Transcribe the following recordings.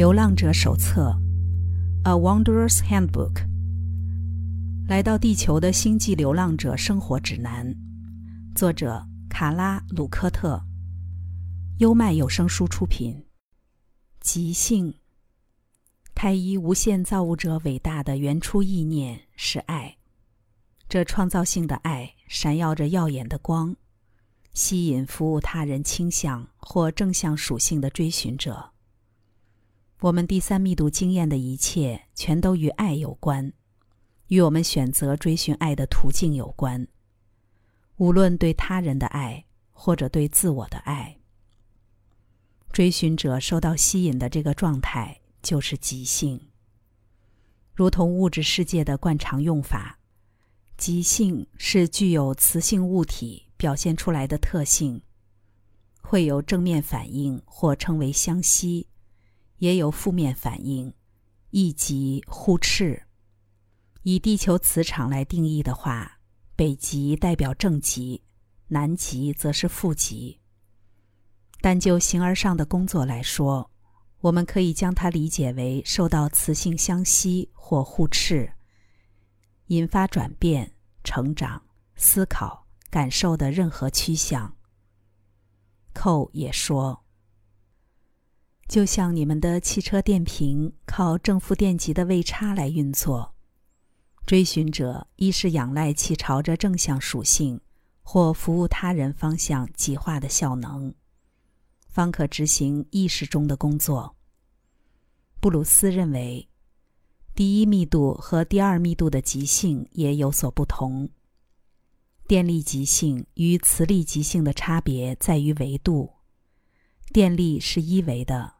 流浪者手册》（A Wanderer's Handbook），来到地球的星际流浪者生活指南，作者卡拉·鲁科特，优麦有声书出品。即兴，太一无限造物者伟大的原初意念是爱，这创造性的爱闪耀着耀眼的光，吸引服务他人倾向或正向属性的追寻者。我们第三密度经验的一切，全都与爱有关，与我们选择追寻爱的途径有关。无论对他人的爱，或者对自我的爱，追寻者受到吸引的这个状态就是即兴。如同物质世界的惯常用法，即兴是具有磁性物体表现出来的特性，会有正面反应，或称为相吸。也有负面反应，一极互斥。以地球磁场来定义的话，北极代表正极，南极则是负极。但就形而上的工作来说，我们可以将它理解为受到磁性相吸或互斥，引发转变、成长、思考、感受的任何趋向。寇也说。就像你们的汽车电瓶靠正负电极的位差来运作，追寻者一是仰赖其朝着正向属性或服务他人方向极化的效能，方可执行意识中的工作。布鲁斯认为，第一密度和第二密度的极性也有所不同。电力极性与磁力极性的差别在于维度，电力是一维的。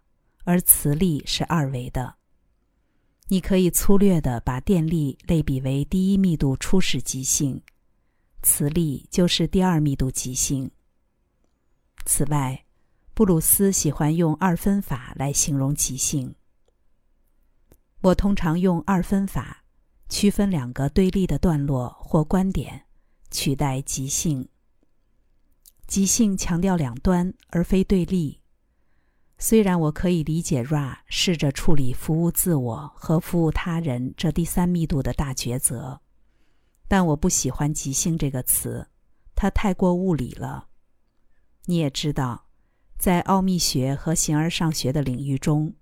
而磁力是二维的。你可以粗略地把电力类比为第一密度初始极性，磁力就是第二密度极性。此外，布鲁斯喜欢用二分法来形容极性。我通常用二分法区分两个对立的段落或观点，取代极性。极性强调两端而非对立。虽然我可以理解 Ra 试着处理服务自我和服务他人这第三密度的大抉择，但我不喜欢“即兴”这个词，它太过物理了。你也知道，在奥秘学和形而上学的领域中，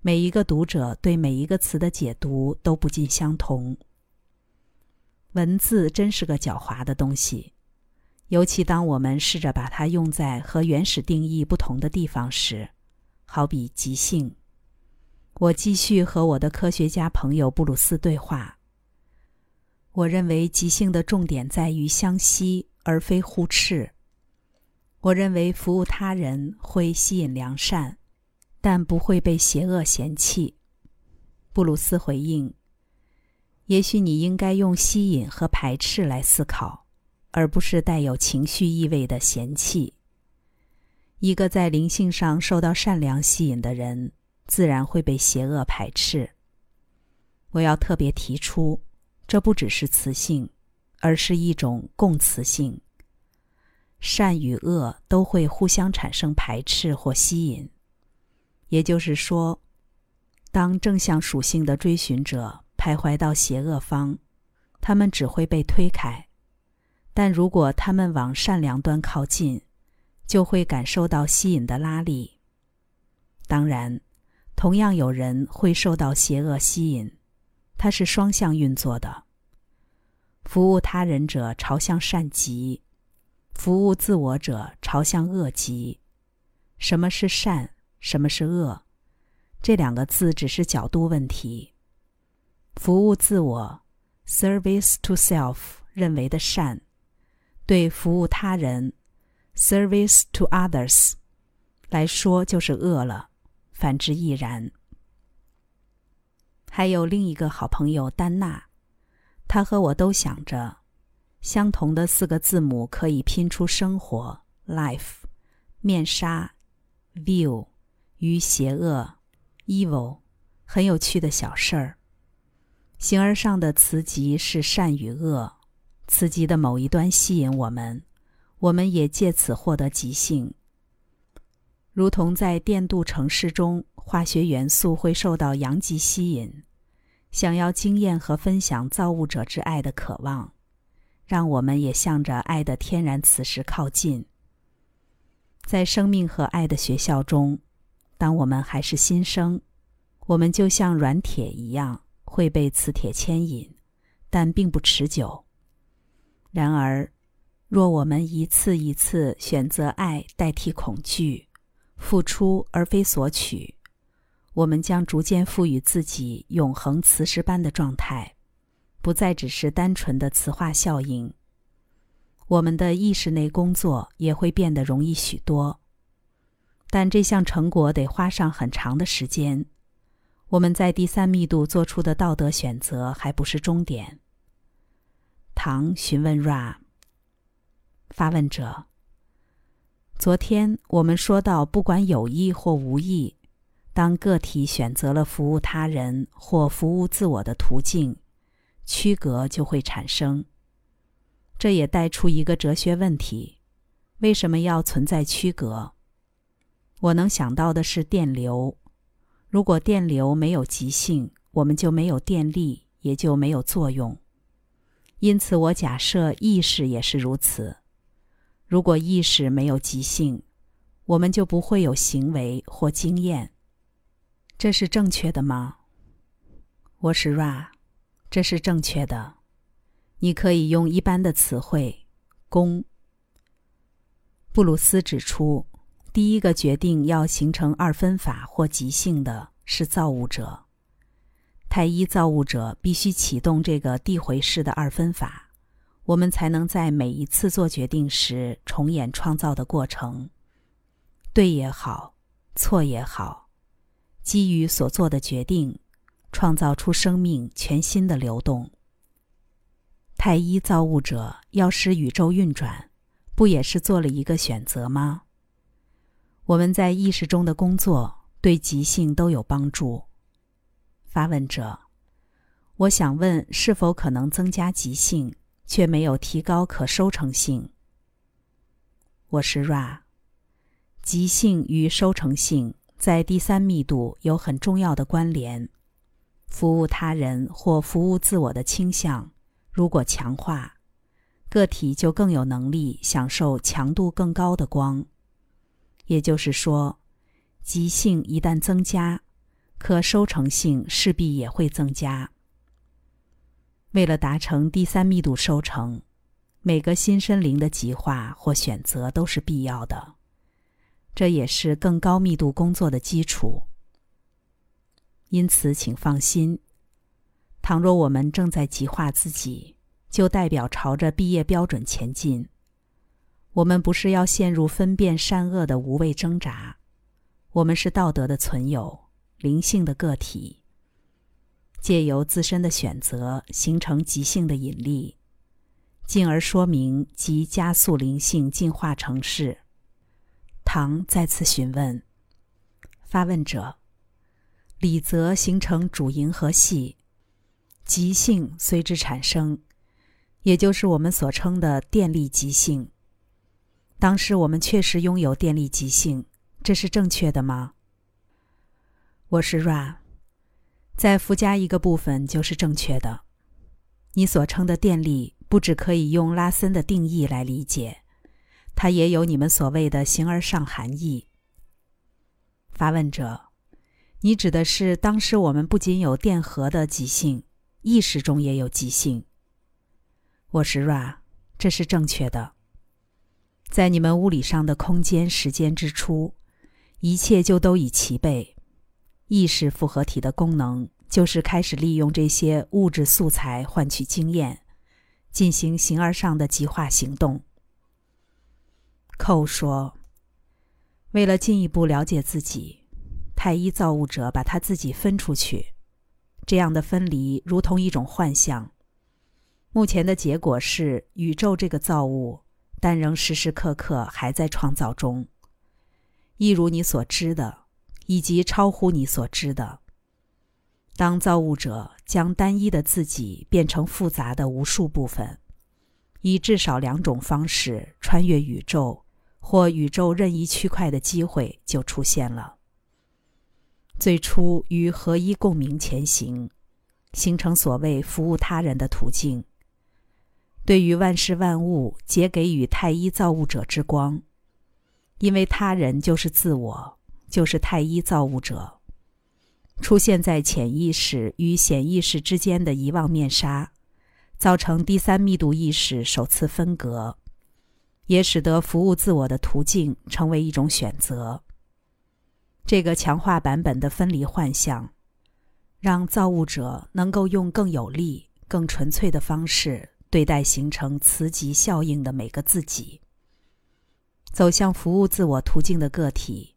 每一个读者对每一个词的解读都不尽相同。文字真是个狡猾的东西，尤其当我们试着把它用在和原始定义不同的地方时。好比即兴，我继续和我的科学家朋友布鲁斯对话。我认为即兴的重点在于相吸，而非互斥。我认为服务他人会吸引良善，但不会被邪恶嫌弃。布鲁斯回应：“也许你应该用吸引和排斥来思考，而不是带有情绪意味的嫌弃。”一个在灵性上受到善良吸引的人，自然会被邪恶排斥。我要特别提出，这不只是磁性，而是一种共磁性。善与恶都会互相产生排斥或吸引。也就是说，当正向属性的追寻者徘徊到邪恶方，他们只会被推开；但如果他们往善良端靠近，就会感受到吸引的拉力。当然，同样有人会受到邪恶吸引，它是双向运作的。服务他人者朝向善极，服务自我者朝向恶极。什么是善？什么是恶？这两个字只是角度问题。服务自我 （service to self） 认为的善，对服务他人。Service to others，来说就是恶了，反之亦然。还有另一个好朋友丹娜，她和我都想着，相同的四个字母可以拼出生活 （life）、面纱 （view） 与邪恶 （evil），很有趣的小事儿。形而上的词集是善与恶，词集的某一端吸引我们。我们也借此获得极性，如同在电镀城市中化学元素会受到阳极吸引，想要经验和分享造物者之爱的渴望，让我们也向着爱的天然磁石靠近。在生命和爱的学校中，当我们还是新生，我们就像软铁一样会被磁铁牵引，但并不持久。然而，若我们一次一次选择爱代替恐惧，付出而非索取，我们将逐渐赋予自己永恒磁石般的状态，不再只是单纯的磁化效应。我们的意识内工作也会变得容易许多，但这项成果得花上很长的时间。我们在第三密度做出的道德选择还不是终点。唐询问 Ra。发问者：昨天我们说到，不管有意或无意，当个体选择了服务他人或服务自我的途径，区隔就会产生。这也带出一个哲学问题：为什么要存在区隔？我能想到的是电流。如果电流没有极性，我们就没有电力，也就没有作用。因此，我假设意识也是如此。如果意识没有极性，我们就不会有行为或经验。这是正确的吗？我是 Ra，这是正确的。你可以用一般的词汇。公布鲁斯指出，第一个决定要形成二分法或极性的是造物者。太一造物者必须启动这个递回式的二分法。我们才能在每一次做决定时重演创造的过程，对也好，错也好，基于所做的决定，创造出生命全新的流动。太一造物者要使宇宙运转，不也是做了一个选择吗？我们在意识中的工作对即兴都有帮助。发问者，我想问，是否可能增加即兴？却没有提高可收成性。我是 Ra，即性与收成性在第三密度有很重要的关联。服务他人或服务自我的倾向，如果强化，个体就更有能力享受强度更高的光。也就是说，即性一旦增加，可收成性势必也会增加。为了达成第三密度收成，每个新生灵的极化或选择都是必要的，这也是更高密度工作的基础。因此，请放心，倘若我们正在极化自己，就代表朝着毕业标准前进。我们不是要陷入分辨善恶的无谓挣扎，我们是道德的存有，灵性的个体。借由自身的选择形成即性的引力，进而说明及加速灵性进化程式。唐再次询问：发问者，理则形成主银河系，极性随之产生，也就是我们所称的电力极性。当时我们确实拥有电力极性，这是正确的吗？我是 Ra。再附加一个部分就是正确的。你所称的电力，不只可以用拉森的定义来理解，它也有你们所谓的形而上含义。发问者，你指的是当时我们不仅有电荷的极性，意识中也有极性。我是 Ra，这是正确的。在你们物理上的空间时间之初，一切就都已齐备。意识复合体的功能就是开始利用这些物质素材换取经验，进行形而上的极化行动。寇说：“为了进一步了解自己，太一造物者把他自己分出去，这样的分离如同一种幻象。目前的结果是，宇宙这个造物，但仍时时刻刻还在创造中，一如你所知的。”以及超乎你所知的。当造物者将单一的自己变成复杂的无数部分，以至少两种方式穿越宇宙或宇宙任意区块的机会就出现了。最初与合一共鸣前行，形成所谓服务他人的途径。对于万事万物，皆给予太一造物者之光，因为他人就是自我，就是太一造物者。出现在潜意识与显意识之间的遗忘面纱，造成第三密度意识首次分隔，也使得服务自我的途径成为一种选择。这个强化版本的分离幻象，让造物者能够用更有力、更纯粹的方式对待形成磁极效应的每个自己。走向服务自我途径的个体。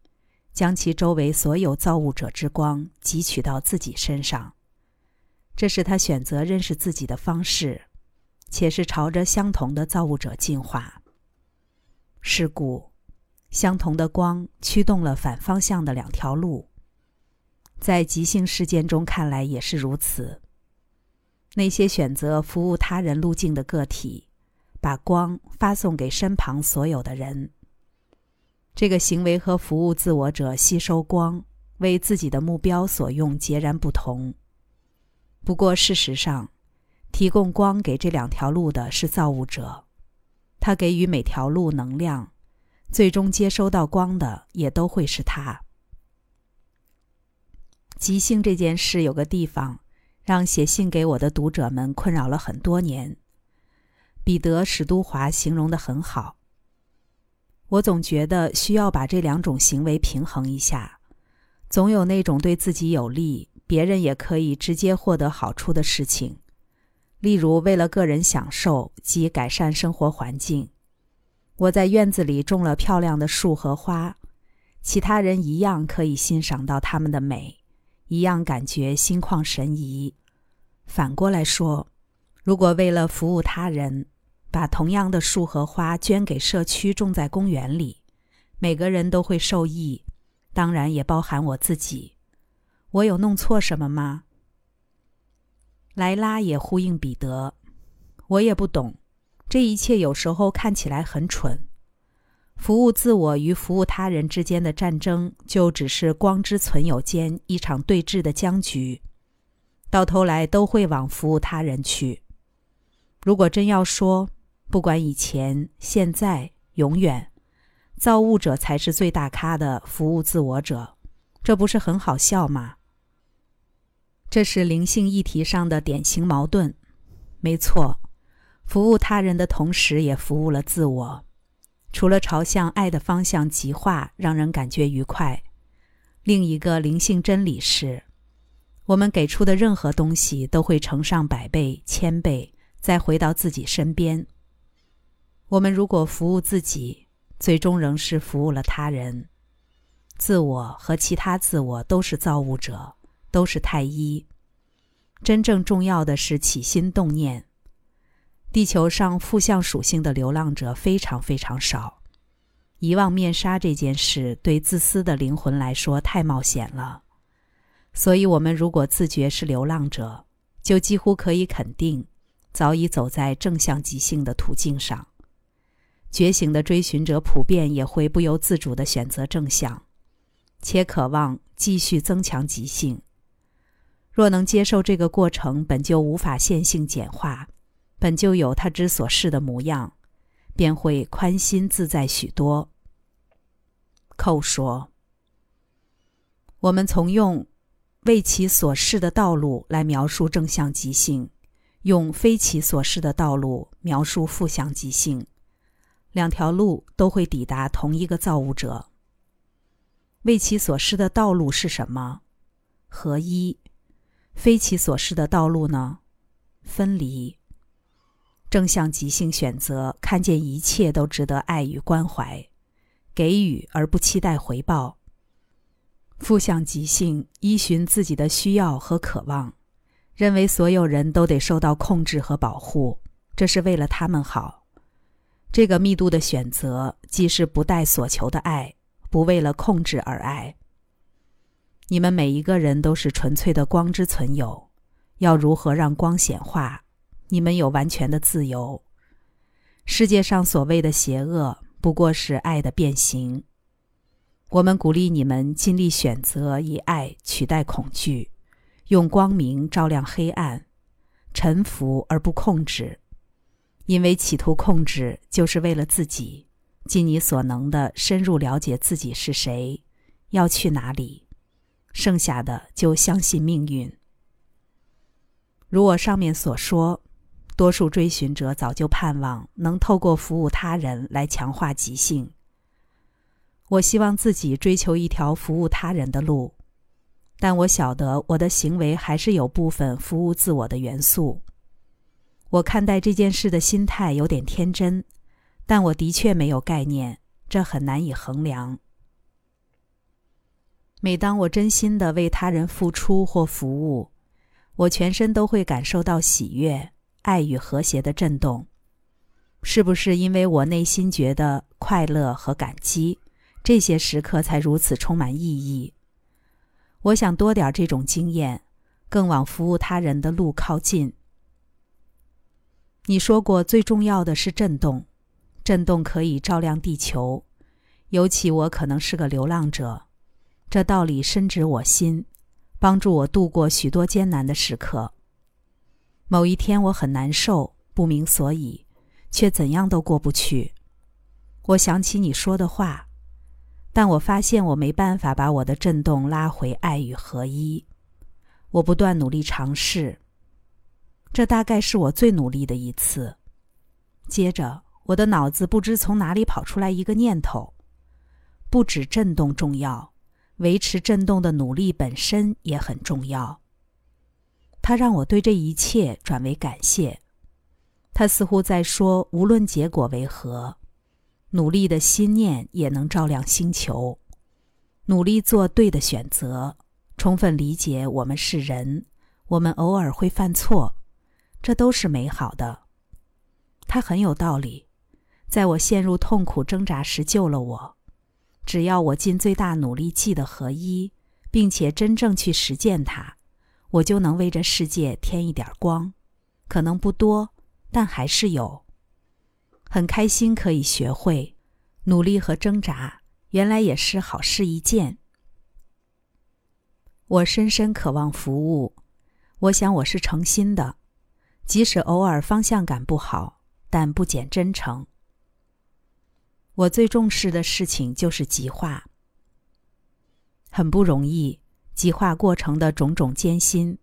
将其周围所有造物者之光汲取到自己身上，这是他选择认识自己的方式，且是朝着相同的造物者进化。是故，相同的光驱动了反方向的两条路，在即兴事件中看来也是如此。那些选择服务他人路径的个体，把光发送给身旁所有的人。这个行为和服务自我者吸收光为自己的目标所用截然不同。不过，事实上，提供光给这两条路的是造物者，他给予每条路能量，最终接收到光的也都会是他。即兴这件事有个地方让写信给我的读者们困扰了很多年。彼得·史都华形容的很好。我总觉得需要把这两种行为平衡一下，总有那种对自己有利、别人也可以直接获得好处的事情，例如为了个人享受及改善生活环境，我在院子里种了漂亮的树和花，其他人一样可以欣赏到它们的美，一样感觉心旷神怡。反过来说，如果为了服务他人，把同样的树和花捐给社区，种在公园里，每个人都会受益，当然也包含我自己。我有弄错什么吗？莱拉也呼应彼得，我也不懂，这一切有时候看起来很蠢。服务自我与服务他人之间的战争，就只是光之存有间一场对峙的僵局，到头来都会往服务他人去。如果真要说，不管以前、现在、永远，造物者才是最大咖的服务自我者，这不是很好笑吗？这是灵性议题上的典型矛盾。没错，服务他人的同时也服务了自我，除了朝向爱的方向极化，让人感觉愉快，另一个灵性真理是，我们给出的任何东西都会乘上百倍、千倍，再回到自己身边。我们如果服务自己，最终仍是服务了他人。自我和其他自我都是造物者，都是太一。真正重要的是起心动念。地球上负向属性的流浪者非常非常少。遗忘面纱这件事对自私的灵魂来说太冒险了。所以，我们如果自觉是流浪者，就几乎可以肯定，早已走在正向即兴的途径上。觉醒的追寻者普遍也会不由自主地选择正向，且渴望继续增强即兴。若能接受这个过程本就无法线性简化，本就有他之所示的模样，便会宽心自在许多。寇说：“我们从用为其所示的道路来描述正向即兴，用非其所示的道路描述负向即兴。”两条路都会抵达同一个造物者。为其所示的道路是什么？合一。非其所示的道路呢？分离。正向即兴选择看见一切都值得爱与关怀，给予而不期待回报。负向即兴依循自己的需要和渴望，认为所有人都得受到控制和保护，这是为了他们好。这个密度的选择，既是不带所求的爱，不为了控制而爱。你们每一个人都是纯粹的光之存有，要如何让光显化？你们有完全的自由。世界上所谓的邪恶，不过是爱的变形。我们鼓励你们尽力选择以爱取代恐惧，用光明照亮黑暗，臣服而不控制，因为企图控制就是为了自己，尽你所能的深入了解自己是谁，要去哪里，剩下的就相信命运。如我上面所说，多数追寻者早就盼望能透过服务他人来强化极性。我希望自己追求一条服务他人的路，但我晓得我的行为还是有部分服务自我的元素。我看待这件事的心态有点天真，但我的确没有概念，这很难以衡量。每当我真心的为他人付出或服务，我全身都会感受到喜悦、爱与和谐的震动。是不是因为我内心觉得快乐和感激？这些时刻才如此充满意义。我想多点这种经验，更往服务他人的路靠近。你说过，最重要的是震动，震动可以照亮地球。尤其我可能是个流浪者，这道理深植我心，帮助我度过许多艰难的时刻。某一天我很难受，不明所以，却怎样都过不去。我想起你说的话。但我发现我没办法把我的震动拉回爱与合一。我不断努力尝试，这大概是我最努力的一次。接着，我的脑子不知从哪里跑出来一个念头：不止震动重要，维持震动的努力本身也很重要。它让我对这一切转为感谢。他似乎在说：无论结果为何。努力的心念也能照亮星球，努力做对的选择，充分理解我们是人，我们偶尔会犯错，这都是美好的。他很有道理，在我陷入痛苦挣扎时救了我。只要我尽最大努力记得合一，并且真正去实践它，我就能为这世界添一点光。可能不多，但还是有。很开心可以学会努力和挣扎，原来也是好事一件。我深深渴望服务，我想我是诚心的，即使偶尔方向感不好，但不减真诚。我最重视的事情就是极化，很不容易，极化过程的种种艰辛，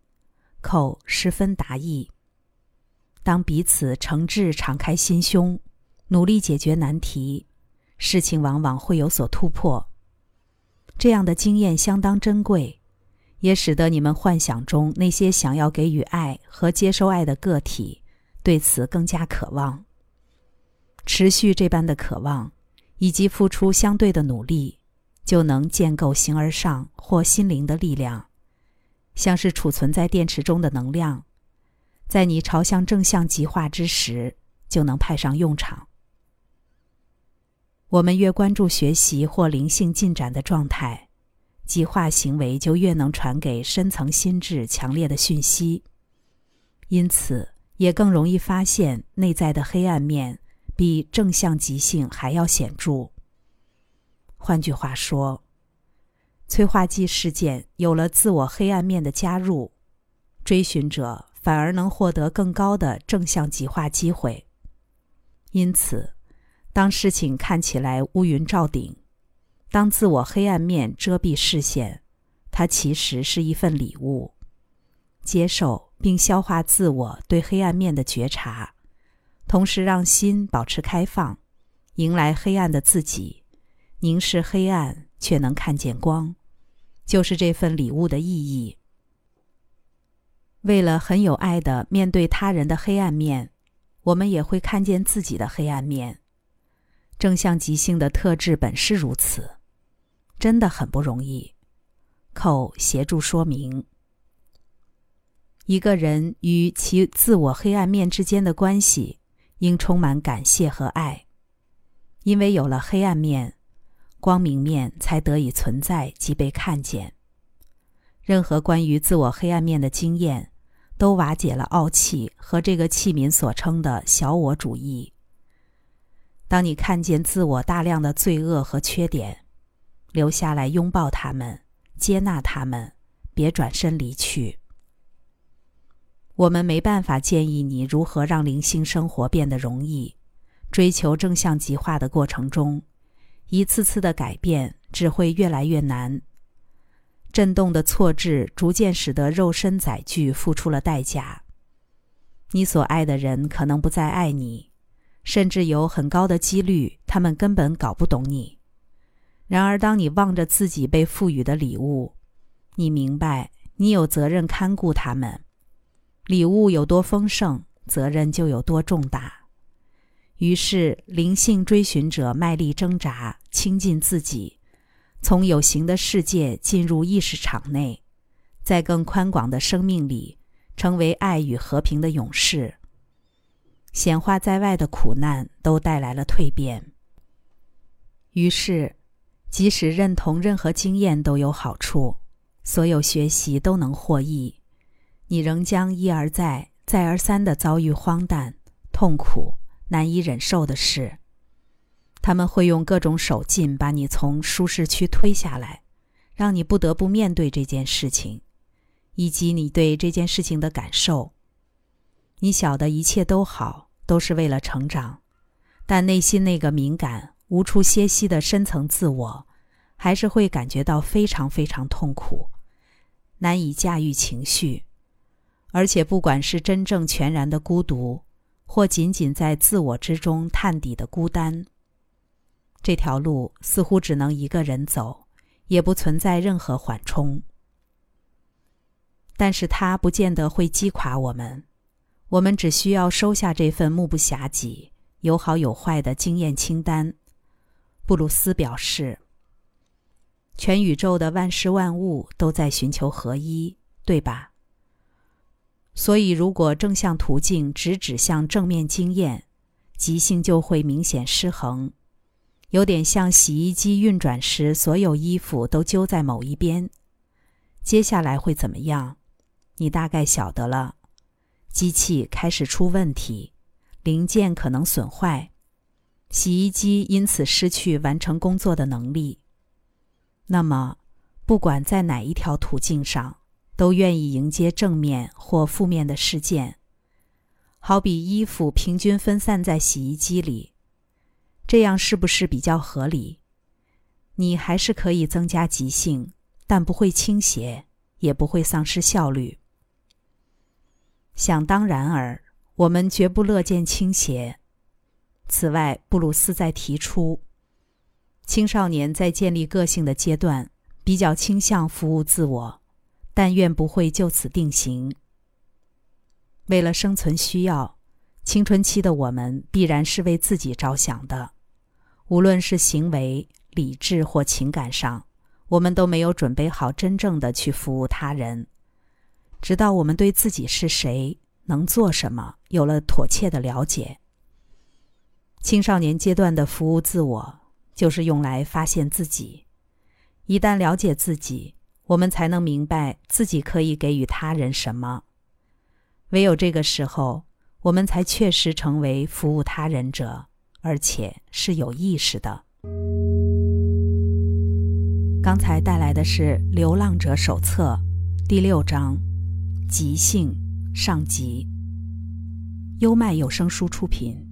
口十分达意。当彼此诚挚敞开心胸。努力解决难题，事情往往会有所突破。这样的经验相当珍贵，也使得你们幻想中那些想要给予爱和接受爱的个体对此更加渴望。持续这般的渴望，以及付出相对的努力，就能建构形而上或心灵的力量，像是储存在电池中的能量，在你朝向正向极化之时，就能派上用场。我们越关注学习或灵性进展的状态，极化行为就越能传给深层心智强烈的讯息，因此也更容易发现内在的黑暗面比正向极性还要显著。换句话说，催化剂事件有了自我黑暗面的加入，追寻者反而能获得更高的正向极化机会。因此。当事情看起来乌云罩顶，当自我黑暗面遮蔽视线，它其实是一份礼物。接受并消化自我对黑暗面的觉察，同时让心保持开放，迎来黑暗的自己，凝视黑暗却能看见光，就是这份礼物的意义。为了很有爱的面对他人的黑暗面，我们也会看见自己的黑暗面。正向极性的特质本是如此，真的很不容易。扣协助说明：一个人与其自我黑暗面之间的关系，应充满感谢和爱，因为有了黑暗面，光明面才得以存在及被看见。任何关于自我黑暗面的经验，都瓦解了傲气和这个器皿所称的小我主义。当你看见自我大量的罪恶和缺点，留下来拥抱他们，接纳他们，别转身离去。我们没办法建议你如何让灵性生活变得容易。追求正向极化的过程中，一次次的改变只会越来越难。震动的错置逐渐使得肉身载具付出了代价。你所爱的人可能不再爱你，甚至有很高的几率他们根本搞不懂你。然而，当你望着自己被赋予的礼物，你明白你有责任看顾他们。礼物有多丰盛，责任就有多重大。于是，灵性追寻者卖力挣扎，亲近自己，从有形的世界进入意识场内，在更宽广的生命里，成为爱与和平的勇士。显化在外的苦难都带来了蜕变。于是，即使认同任何经验都有好处，所有学习都能获益。你仍将一而再、再而三地遭遇荒诞、痛苦、难以忍受的事。他们会用各种手劲把你从舒适区推下来，让你不得不面对这件事情，以及你对这件事情的感受。你晓得一切都好，都是为了成长，但内心那个敏感、无处歇息的深层自我，还是会感觉到非常非常痛苦，难以驾驭情绪。而且，不管是真正全然的孤独，或仅仅在自我之中探底的孤单，这条路似乎只能一个人走，也不存在任何缓冲。但是，它不见得会击垮我们。我们只需要收下这份目不暇给、有好有坏的经验清单。布鲁斯表示：“全宇宙的万事万物都在寻求合一，对吧？”所以，如果正向途径只指向正面经验，即兴就会明显失衡，有点像洗衣机运转时所有衣服都揪在某一边。接下来会怎么样？你大概晓得了：机器开始出问题，零件可能损坏，洗衣机因此失去完成工作的能力。那么，不管在哪一条途径上。都愿意迎接正面或负面的事件，好比衣服平均分散在洗衣机里，这样是不是比较合理？你还是可以增加即兴，但不会倾斜，也不会丧失效率。想当然尔，我们绝不乐见倾斜。此外，布鲁斯在提出，青少年在建立个性的阶段，比较倾向服务自我。但愿不会就此定型。为了生存需要，青春期的我们必然是为自己着想的，无论是行为、理智或情感上，我们都没有准备好真正的去服务他人。直到我们对自己是谁、能做什么有了妥切的了解。青少年阶段的服务自我，就是用来发现自己。一旦了解自己，我们才能明白自己可以给予他人什么。唯有这个时候，我们才确实成为服务他人者，而且是有意识的。刚才带来的是《流浪者手册》第六章“即兴”上集。优麦有声书出品。